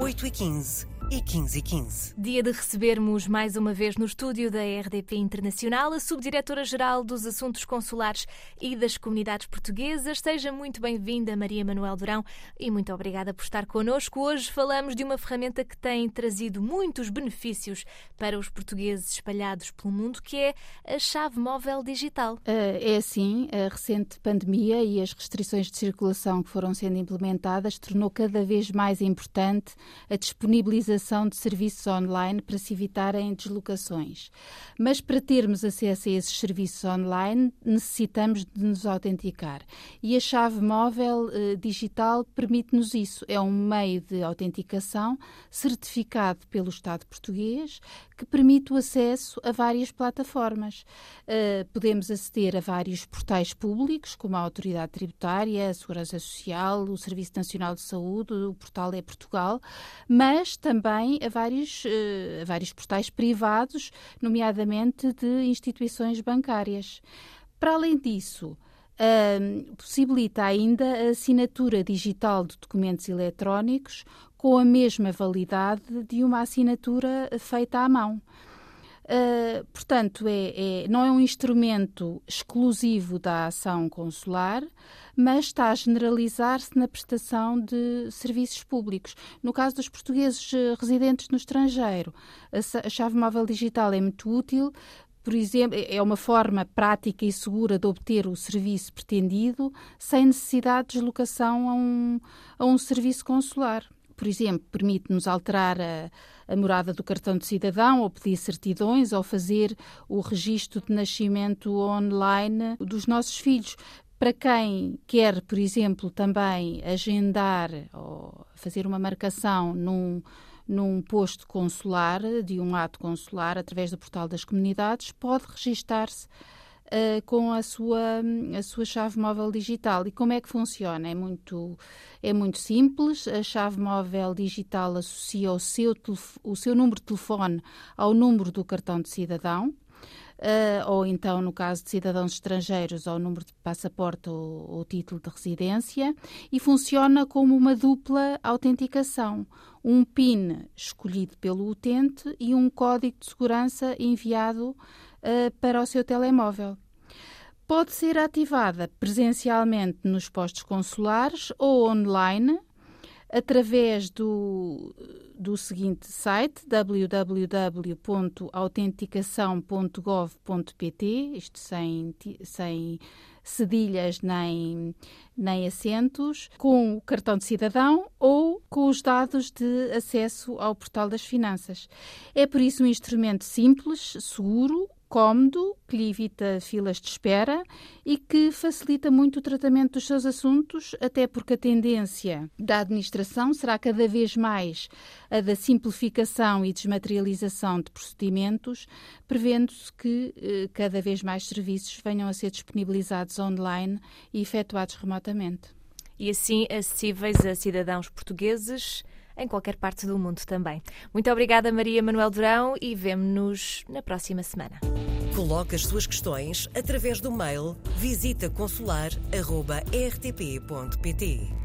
8h15 e 15 e 15. Dia de recebermos mais uma vez no estúdio da RDP Internacional a Subdiretora-Geral dos Assuntos Consulares e das Comunidades Portuguesas. Seja muito bem-vinda, Maria Manuel Durão, e muito obrigada por estar connosco. Hoje falamos de uma ferramenta que tem trazido muitos benefícios para os portugueses espalhados pelo mundo, que é a chave móvel digital. É assim, a recente pandemia e as restrições de circulação que foram sendo implementadas tornou cada vez mais importante a disponibilização de serviços online para se evitarem deslocações. Mas para termos acesso a esses serviços online, necessitamos de nos autenticar. E a chave móvel eh, digital permite-nos isso. É um meio de autenticação certificado pelo Estado português que permite o acesso a várias plataformas. Uh, podemos aceder a vários portais públicos, como a Autoridade Tributária, a Segurança Social, o Serviço Nacional de Saúde, o Portal é Portugal, mas também a vários, uh, a vários portais privados, nomeadamente de instituições bancárias. Para além disso, Uh, possibilita ainda a assinatura digital de documentos eletrónicos com a mesma validade de uma assinatura feita à mão. Uh, portanto, é, é, não é um instrumento exclusivo da ação consular, mas está a generalizar-se na prestação de serviços públicos. No caso dos portugueses eh, residentes no estrangeiro, a, chave móvel digital é muito útil por exemplo, é uma forma prática e segura de obter o serviço pretendido sem necessidade de deslocação a um, a um serviço consular por exemplo, permite-nos alterar a, a, morada do cartão de cidadão ou pedir certidões ou fazer o registro de nascimento online dos nossos filhos. Para quem quer, por exemplo, também agendar ou fazer uma marcação num, num posto consular, de um ato consular, através do portal das comunidades, pode registar-se uh, com a sua, a sua chave móvel digital. E como é que funciona? É muito, é muito simples. A chave móvel digital associa o seu, o seu número de telefone ao número do cartão de cidadão. Uh, ou então, no caso de cidadãos estrangeiros, ao número de passaporte ou, ou, título de residência, e funciona como uma dupla autenticação. Um PIN escolhido pelo utente e um código de segurança enviado uh, para o seu telemóvel. Pode ser ativada presencialmente nos postos consulares ou online através do, do seguinte site www.autenticação.gov.pt, isto sem, sem cedilhas nem, nem acentos, com o cartão de cidadão ou com os dados de acesso ao portal das finanças. É por isso um instrumento simples, seguro, cómodo, que lhe evita filas de espera e que facilita muito o tratamento dos seus assuntos, até porque a tendência da administração será cada vez mais a da simplificação e desmaterialização de procedimentos, prevendo-se que eh, cada vez mais serviços venham a ser disponibilizados online e efetuados remotamente. E assim acessíveis a cidadãos portugueses em qualquer parte do mundo também. Muito obrigada, Maria Manuel Durão, e vemo-nos na próxima semana. Coloque as suas questões através do mail visitaconsular.rtp.pt.